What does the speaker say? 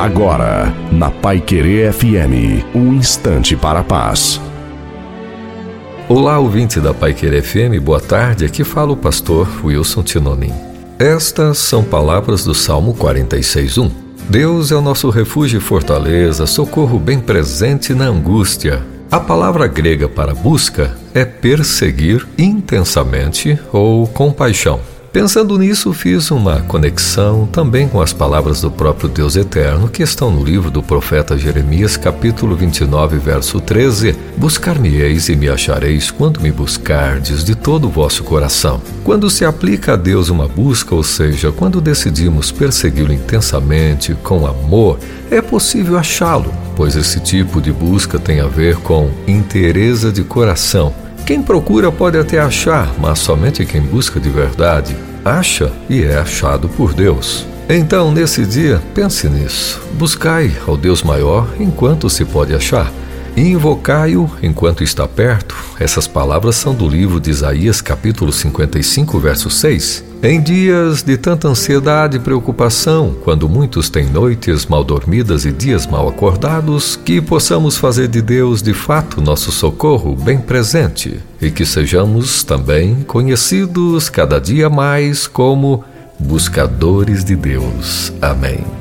Agora, na Pai Querer FM, um instante para a paz. Olá, ouvinte da Pai Querer FM, boa tarde. Aqui fala o pastor Wilson Tinonim. Estas são palavras do Salmo 46:1. Deus é o nosso refúgio e fortaleza, socorro bem presente na angústia. A palavra grega para busca é perseguir intensamente ou com paixão. Pensando nisso, fiz uma conexão também com as palavras do próprio Deus Eterno que estão no livro do profeta Jeremias, capítulo 29, verso 13: Buscar-me-eis e me achareis quando me buscardes de todo o vosso coração. Quando se aplica a Deus uma busca, ou seja, quando decidimos persegui-lo intensamente, com amor, é possível achá-lo, pois esse tipo de busca tem a ver com interesa de coração quem procura pode até achar, mas somente quem busca de verdade acha e é achado por Deus. Então, nesse dia, pense nisso. Buscai ao Deus maior enquanto se pode achar e invocai-o enquanto está perto. Essas palavras são do livro de Isaías, capítulo 55, verso 6. Em dias de tanta ansiedade e preocupação, quando muitos têm noites mal dormidas e dias mal acordados, que possamos fazer de Deus de fato nosso socorro bem presente e que sejamos também conhecidos cada dia mais como buscadores de Deus. Amém.